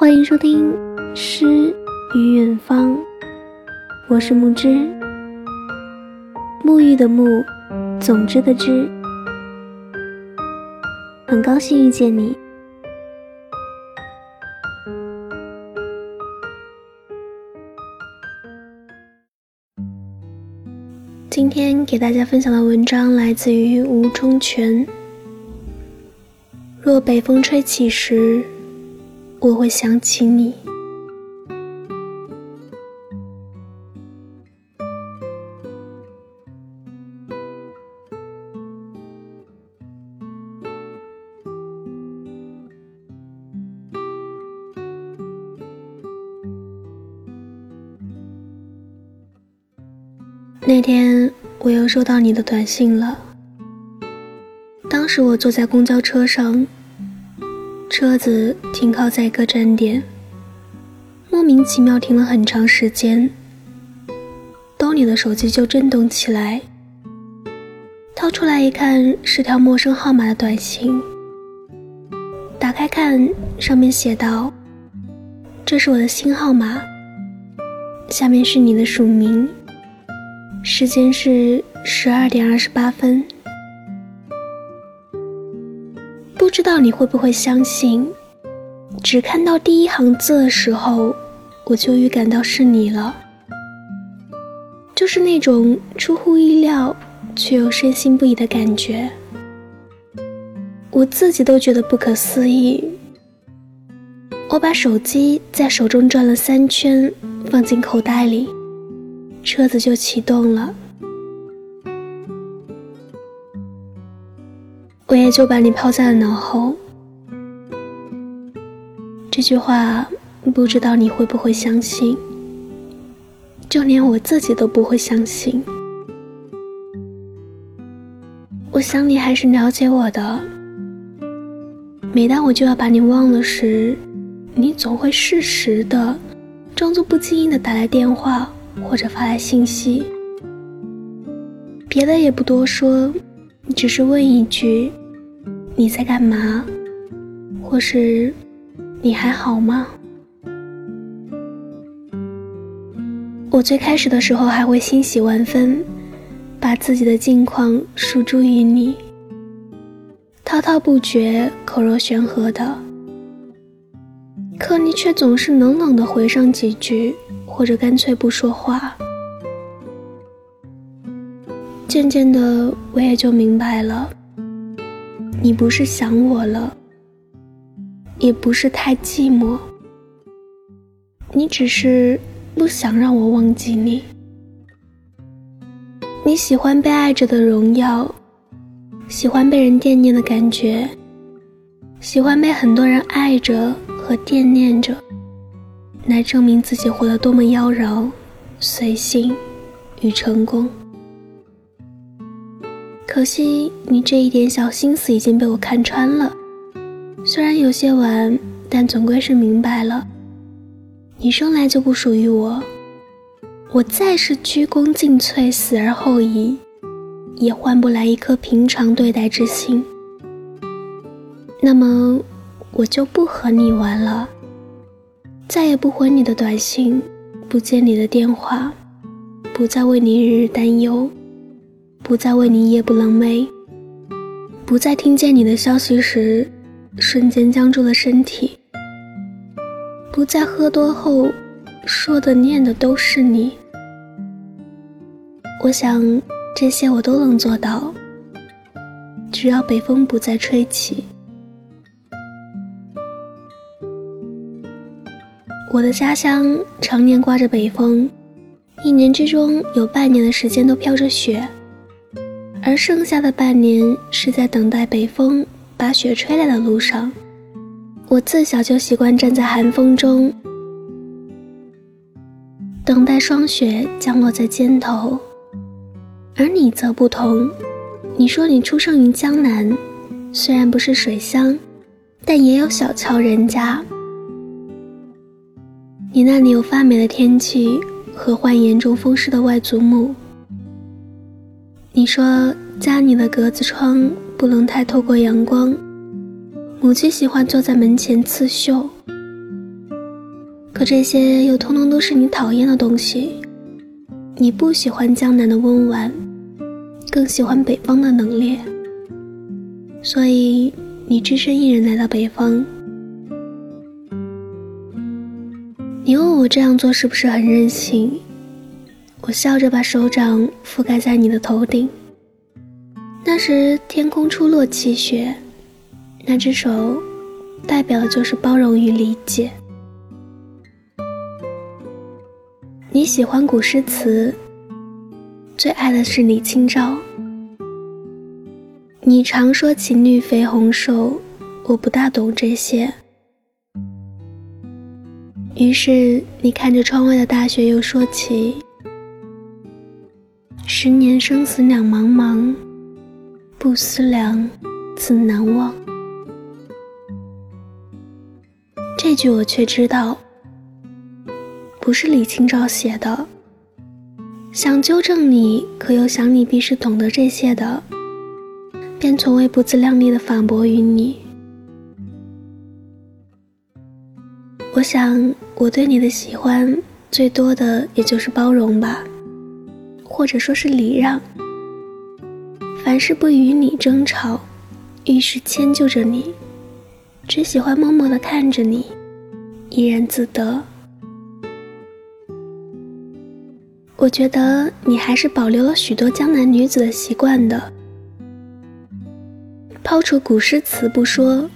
欢迎收听《诗与远方》，我是木之，沐浴的沐，总之的之，很高兴遇见你。今天给大家分享的文章来自于吴中全。若北风吹起时。我会想起你。那天我又收到你的短信了。当时我坐在公交车上。车子停靠在一个站点，莫名其妙停了很长时间。兜里的手机就震动起来，掏出来一看，是条陌生号码的短信。打开看，上面写道：“这是我的新号码。”下面是你的署名，时间是十二点二十八分。不知道你会不会相信，只看到第一行字的时候，我就预感到是你了。就是那种出乎意料却又深信不疑的感觉，我自己都觉得不可思议。我把手机在手中转了三圈，放进口袋里，车子就启动了。我也就把你抛在了脑后。这句话不知道你会不会相信，就连我自己都不会相信。我想你还是了解我的。每当我就要把你忘了时，你总会适时的，装作不经意的打来电话或者发来信息，别的也不多说，只是问一句。你在干嘛？或是你还好吗？我最开始的时候还会欣喜万分，把自己的近况诉诸于你，滔滔不绝，口若悬河的。可你却总是冷冷的回上几句，或者干脆不说话。渐渐的，我也就明白了。你不是想我了，也不是太寂寞，你只是不想让我忘记你。你喜欢被爱着的荣耀，喜欢被人惦念的感觉，喜欢被很多人爱着和惦念着，来证明自己活得多么妖娆、随性与成功。可惜你这一点小心思已经被我看穿了，虽然有些晚，但总归是明白了。你生来就不属于我，我再是鞠躬尽瘁，死而后已，也换不来一颗平常对待之心。那么，我就不和你玩了，再也不回你的短信，不接你的电话，不再为你日日担忧。不再为你夜不能寐，不再听见你的消息时瞬间僵住了身体，不再喝多后说的念的都是你。我想这些我都能做到，只要北风不再吹起。我的家乡常年刮着北风，一年之中有半年的时间都飘着雪。而剩下的半年是在等待北风把雪吹来的路上。我自小就习惯站在寒风中，等待霜雪降落在肩头。而你则不同，你说你出生于江南，虽然不是水乡，但也有小桥人家。你那里有发霉的天气和患严重风湿的外祖母。你说家里的格子窗不能太透过阳光，母亲喜欢坐在门前刺绣。可这些又通通都是你讨厌的东西。你不喜欢江南的温婉，更喜欢北方的冷冽，所以你只身一人来到北方。你问我这样做是不是很任性？我笑着把手掌覆盖在你的头顶。那时天空初落起雪，那只手代表的就是包容与理解。你喜欢古诗词，最爱的是李清照。你常说情侣肥红瘦，我不大懂这些。于是你看着窗外的大雪，又说起：十年生死两茫茫，不思量，自难忘。这句我却知道。不是李清照写的。想纠正你，可又想你必是懂得这些的，便从未不自量力的反驳于你。我想，我对你的喜欢，最多的也就是包容吧，或者说是礼让。凡事不与你争吵，遇事迁就着你，只喜欢默默的看着你，怡然自得。我觉得你还是保留了许多江南女子的习惯的。抛除古诗词不说，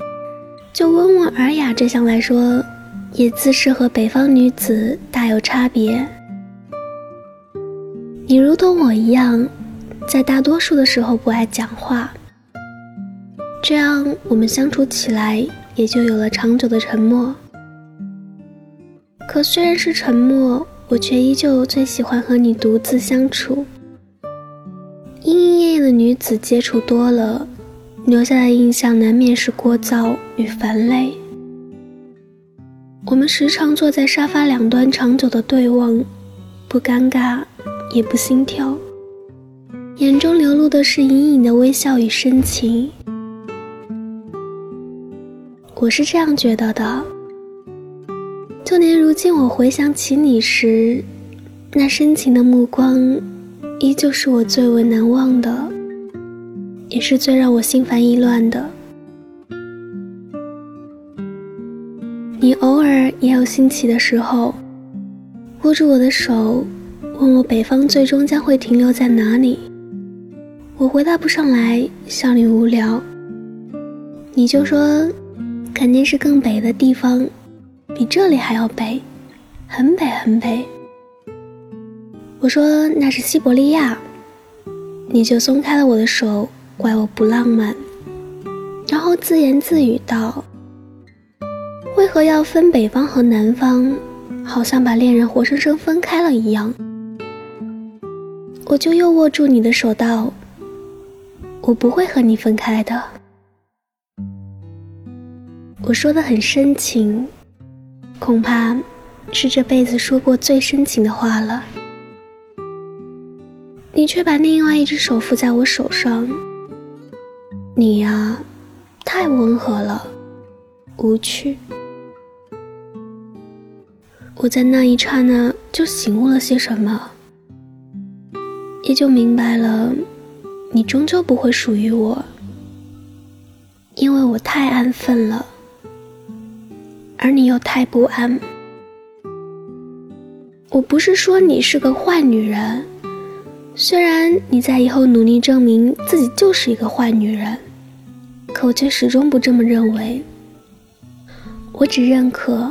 就温文尔雅这项来说，也自是和北方女子大有差别。你如同我一样，在大多数的时候不爱讲话，这样我们相处起来也就有了长久的沉默。可虽然是沉默。我却依旧最喜欢和你独自相处。莺莺燕燕的女子接触多了，留下的印象难免是聒噪与烦累。我们时常坐在沙发两端，长久的对望，不尴尬，也不心跳，眼中流露的是隐隐的微笑与深情。我是这样觉得的。就连如今，我回想起你时，那深情的目光，依旧是我最为难忘的，也是最让我心烦意乱的。你偶尔也有兴起的时候，握住我的手，问我北方最终将会停留在哪里，我回答不上来，笑你无聊。你就说，肯定是更北的地方。比这里还要北，很北很北。我说那是西伯利亚，你就松开了我的手，怪我不浪漫，然后自言自语道：“为何要分北方和南方？好像把恋人活生生分开了一样。”我就又握住你的手道：“我不会和你分开的。”我说的很深情。恐怕是这辈子说过最深情的话了。你却把另外一只手扶在我手上。你呀，太温和了，无趣。我在那一刹那就醒悟了些什么，也就明白了，你终究不会属于我，因为我太安分了。而你又太不安。我不是说你是个坏女人，虽然你在以后努力证明自己就是一个坏女人，可我却始终不这么认为。我只认可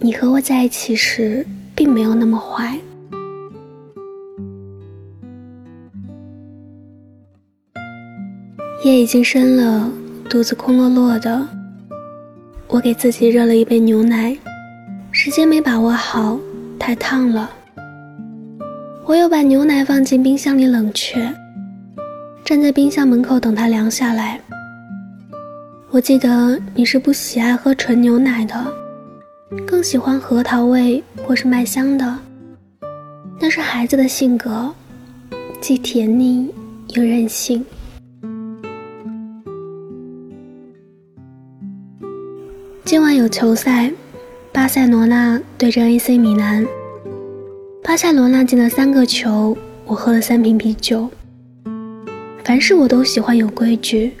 你和我在一起时并没有那么坏。夜已经深了，肚子空落落的。我给自己热了一杯牛奶，时间没把握好，太烫了。我又把牛奶放进冰箱里冷却，站在冰箱门口等它凉下来。我记得你是不喜爱喝纯牛奶的，更喜欢核桃味或是麦香的。那是孩子的性格，既甜腻又任性。今晚有球赛，巴塞罗那对阵 AC 米兰，巴塞罗那进了三个球，我喝了三瓶啤酒。凡事我都喜欢有规矩。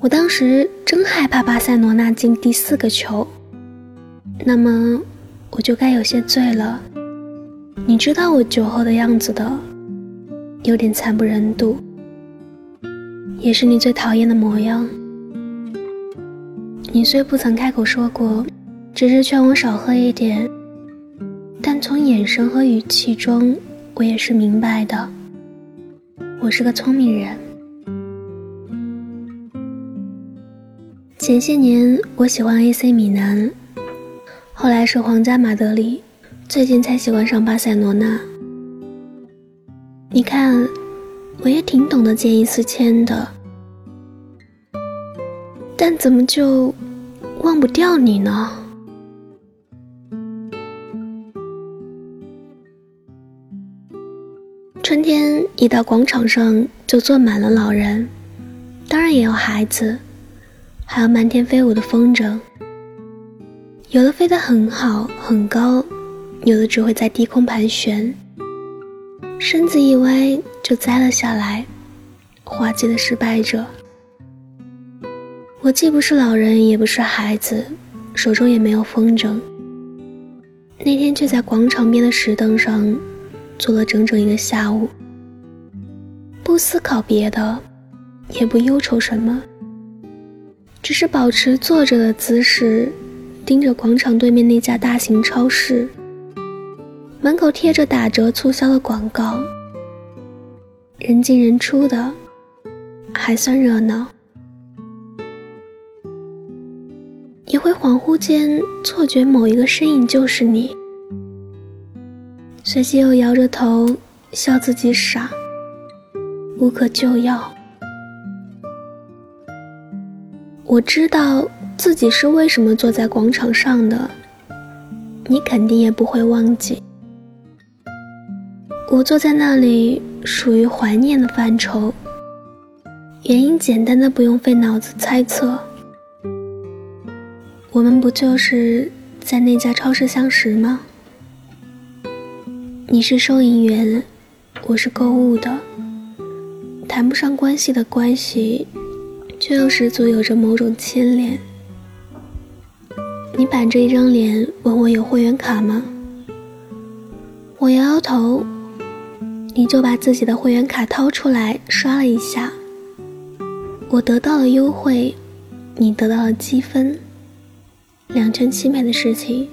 我当时真害怕巴塞罗那进第四个球，那么我就该有些醉了。你知道我酒后的样子的，有点惨不忍睹，也是你最讨厌的模样。你虽不曾开口说过，只是劝我少喝一点，但从眼神和语气中，我也是明白的。我是个聪明人。前些年我喜欢 AC 米兰，后来是皇家马德里，最近才喜欢上巴塞罗那。你看，我也挺懂得见异思迁的，但怎么就忘不掉你呢？春天一到广场上就坐满了老人，当然也有孩子。还有漫天飞舞的风筝，有的飞得很好很高，有的只会在低空盘旋，身子一歪就栽了下来，滑稽的失败者。我既不是老人，也不是孩子，手中也没有风筝。那天却在广场边的石凳上坐了整整一个下午，不思考别的，也不忧愁什么。只是保持坐着的姿势，盯着广场对面那家大型超市，门口贴着打折促销的广告，人进人出的，还算热闹。会恍惚间错觉某一个身影就是你，随即又摇着头笑自己傻，无可救药。我知道自己是为什么坐在广场上的，你肯定也不会忘记。我坐在那里属于怀念的范畴，原因简单的不用费脑子猜测。我们不就是在那家超市相识吗？你是收银员，我是购物的，谈不上关系的关系。却又十足有着某种牵连。你板着一张脸问我有会员卡吗？我摇摇头，你就把自己的会员卡掏出来刷了一下。我得到了优惠，你得到了积分，两全其美的事情，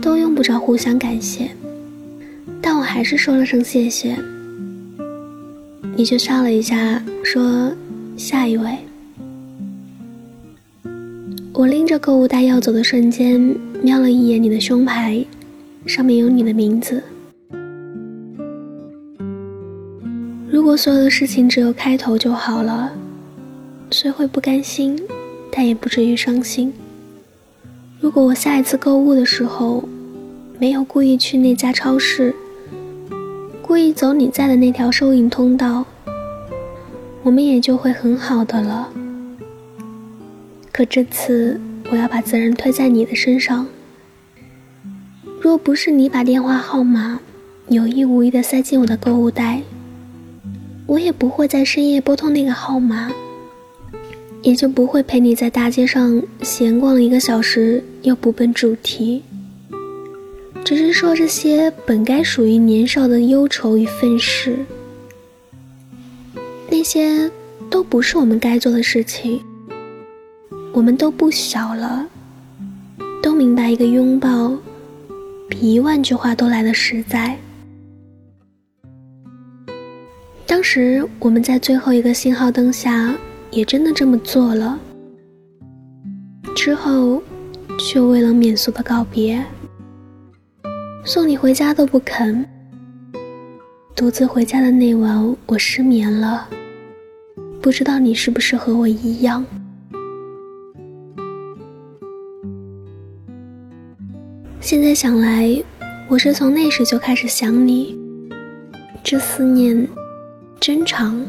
都用不着互相感谢。但我还是说了声谢谢。你就笑了一下，说。下一位，我拎着购物袋要走的瞬间，瞄了一眼你的胸牌，上面有你的名字。如果所有的事情只有开头就好了，虽会不甘心，但也不至于伤心。如果我下一次购物的时候，没有故意去那家超市，故意走你在的那条收银通道。我们也就会很好的了。可这次我要把责任推在你的身上。若不是你把电话号码有意无意的塞进我的购物袋，我也不会在深夜拨通那个号码，也就不会陪你在大街上闲逛了一个小时又不奔主题，只是说这些本该属于年少的忧愁与愤世。那些都不是我们该做的事情。我们都不小了，都明白一个拥抱比一万句话都来的实在。当时我们在最后一个信号灯下也真的这么做了，之后却为了免俗的告别，送你回家都不肯。独自回家的那晚，我失眠了。不知道你是不是和我一样？现在想来，我是从那时就开始想你，这思念真长，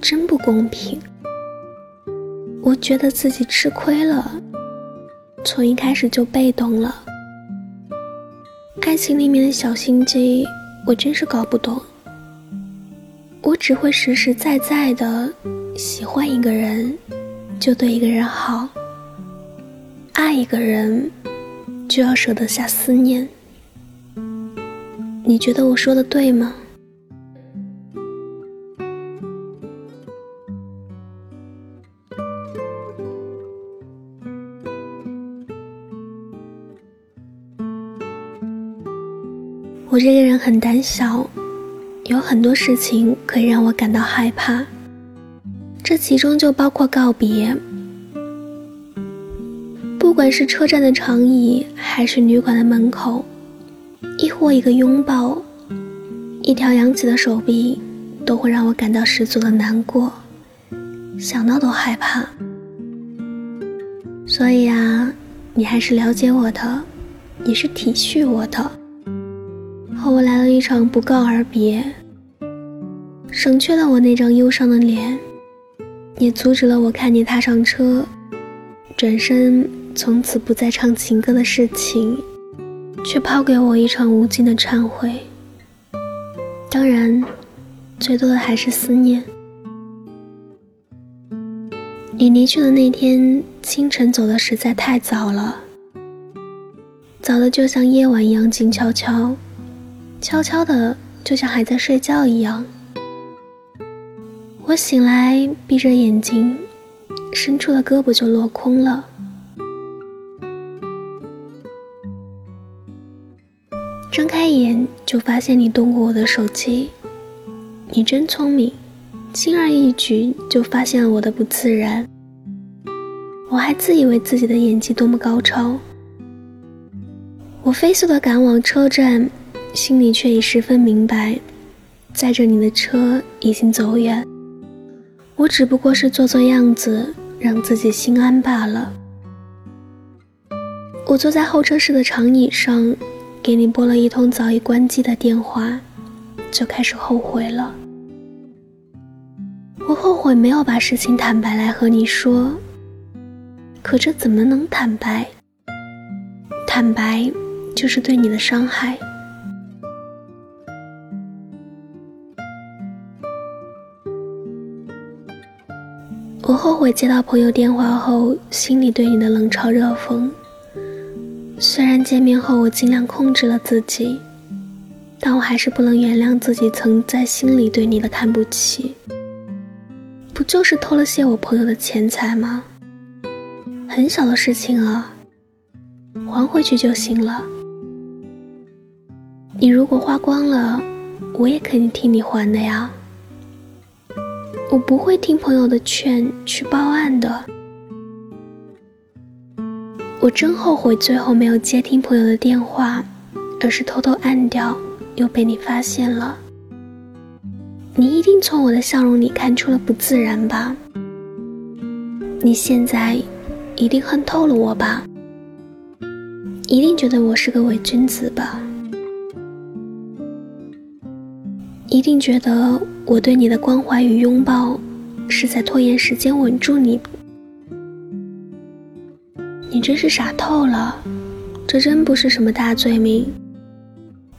真不公平。我觉得自己吃亏了，从一开始就被动了。爱情里面的小心机，我真是搞不懂。我只会实实在在的喜欢一个人，就对一个人好；爱一个人，就要舍得下思念。你觉得我说的对吗？很胆小，有很多事情可以让我感到害怕，这其中就包括告别。不管是车站的长椅，还是旅馆的门口。亦或一个拥抱，一条扬起的手臂，都会让我感到十足的难过，想到都害怕。所以啊，你还是了解我的，也是体恤我的，我来了一场不告而别，省去了我那张忧伤的脸，也阻止了我看你踏上车，转身从此不再唱情歌的事情。却抛给我一场无尽的忏悔。当然，最多的还是思念。你离去的那天清晨走的实在太早了，早的就像夜晚一样静悄悄，悄悄的就像还在睡觉一样。我醒来，闭着眼睛，伸出的胳膊就落空了。睁开眼就发现你动过我的手机，你真聪明，轻而易举就发现了我的不自然。我还自以为自己的演技多么高超。我飞速的赶往车站，心里却已十分明白，载着你的车已经走远，我只不过是做做样子，让自己心安罢了。我坐在候车室的长椅上。给你拨了一通早已关机的电话，就开始后悔了。我后悔没有把事情坦白来和你说，可这怎么能坦白？坦白就是对你的伤害。我后悔接到朋友电话后，心里对你的冷嘲热讽。虽然见面后我尽量控制了自己，但我还是不能原谅自己曾在心里对你的看不起。不就是偷了些我朋友的钱财吗？很小的事情啊，还回去就行了。你如果花光了，我也可以替你还的呀。我不会听朋友的劝去报案的。我真后悔最后没有接听朋友的电话，而是偷偷按掉，又被你发现了。你一定从我的笑容里看出了不自然吧？你现在一定恨透了我吧？一定觉得我是个伪君子吧？一定觉得我对你的关怀与拥抱是在拖延时间，稳住你。你真是傻透了，这真不是什么大罪名，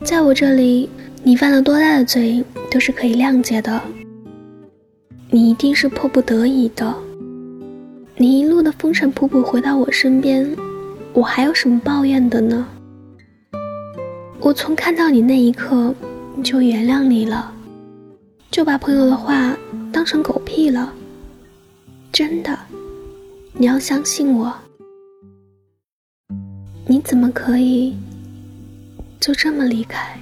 在我这里，你犯了多大的罪都是可以谅解的。你一定是迫不得已的，你一路的风尘仆仆回到我身边，我还有什么抱怨的呢？我从看到你那一刻就原谅你了，就把朋友的话当成狗屁了。真的，你要相信我。你怎么可以就这么离开？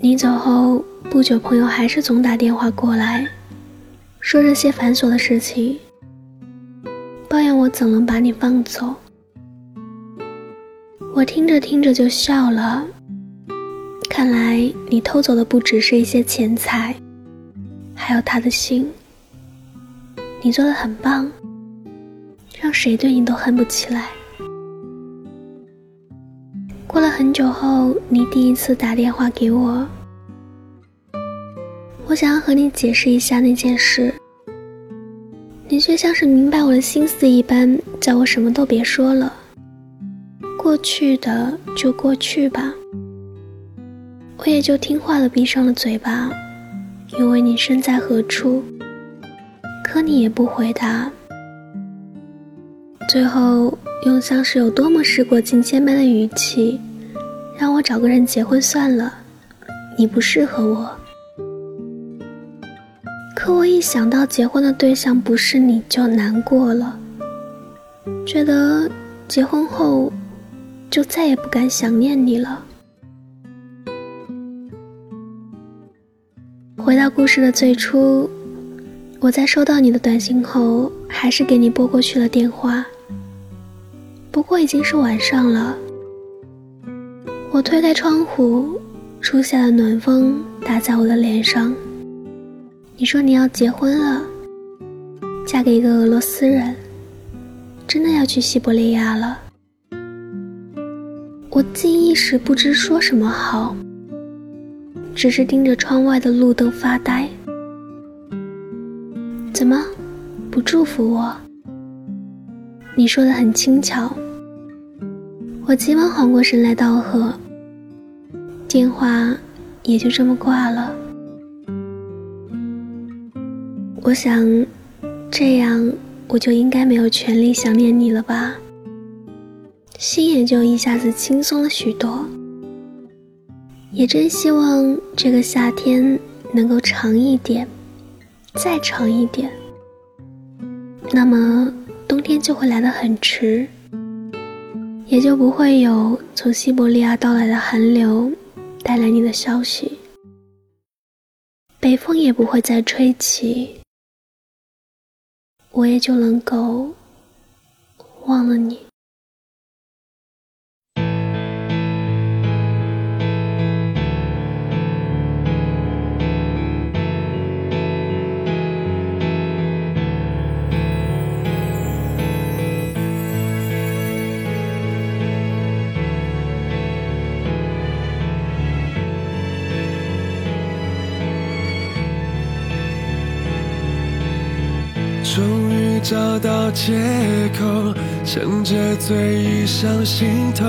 你走后不久，朋友还是总打电话过来，说这些繁琐的事情，抱怨我怎能把你放走。我听着听着就笑了，看来你偷走的不只是一些钱财，还有他的心。你做的很棒，让谁对你都恨不起来。过了很久后，你第一次打电话给我，我想要和你解释一下那件事，你却像是明白我的心思一般，叫我什么都别说了。过去的就过去吧，我也就听话的闭上了嘴巴，因为你身在何处。可你也不回答，最后用像是有多么时过境迁般的语气，让我找个人结婚算了，你不适合我。可我一想到结婚的对象不是你，就难过了，觉得结婚后就再也不敢想念你了。回到故事的最初。我在收到你的短信后，还是给你拨过去了电话。不过已经是晚上了。我推开窗户，初夏的暖风打在我的脸上。你说你要结婚了，嫁给一个俄罗斯人，真的要去西伯利亚了。我竟一时不知说什么好，只是盯着窗外的路灯发呆。怎么，不祝福我？你说的很轻巧。我急忙缓过神来道贺，电话也就这么挂了。我想，这样我就应该没有权利想念你了吧？心也就一下子轻松了许多。也真希望这个夏天能够长一点。再长一点，那么冬天就会来得很迟，也就不会有从西伯利亚到来的寒流带来你的消息，北风也不会再吹起，我也就能够忘了你。找到借口，趁着醉意上心头，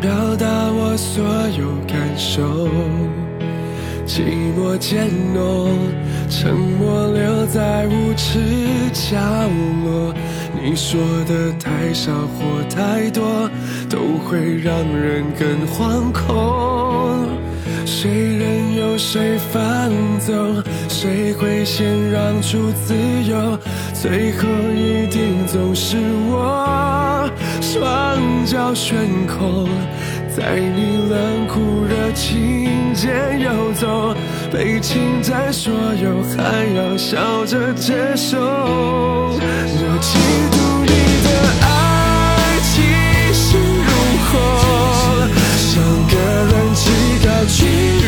表达我所有感受。寂寞渐浓，沉默留在无耻角落。你说的太少或太多，都会让人更惶恐。谁任由谁放纵，谁会先让出自由？最后一定总是我，双脚悬空，在你冷酷热情间游走，被侵占所有，还要笑着接受。我嫉妒你的爱气势如虹，像个人气高居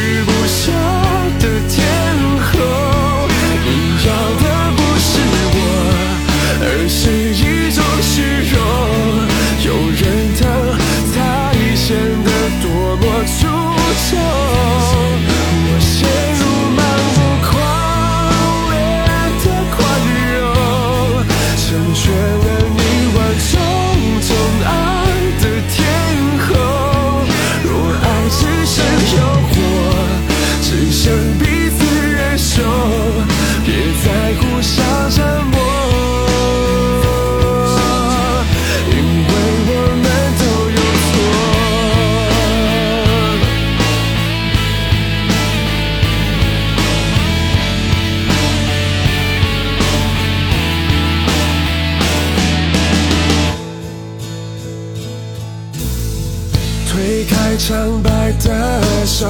推开苍白的手，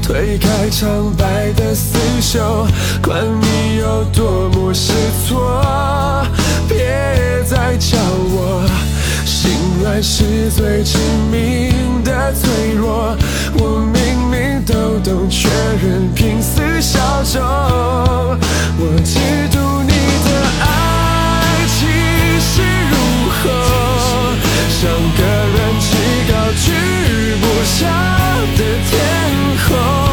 推开苍白的厮守，管你有多么失措，别再叫我。心软是最致命的脆弱，我明明都懂，却仍拼死效忠。我嫉妒你的爱气势如虹，像个人气高居不下的天空。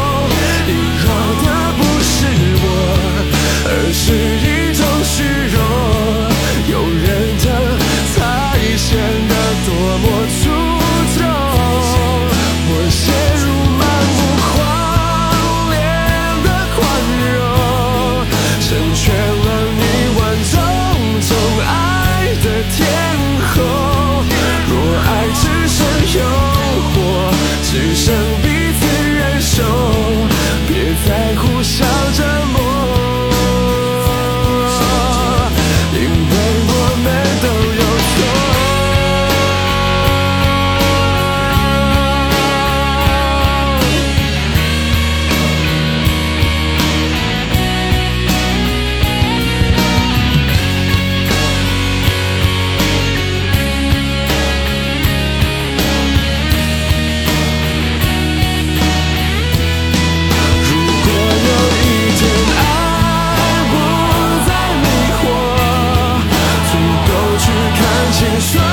说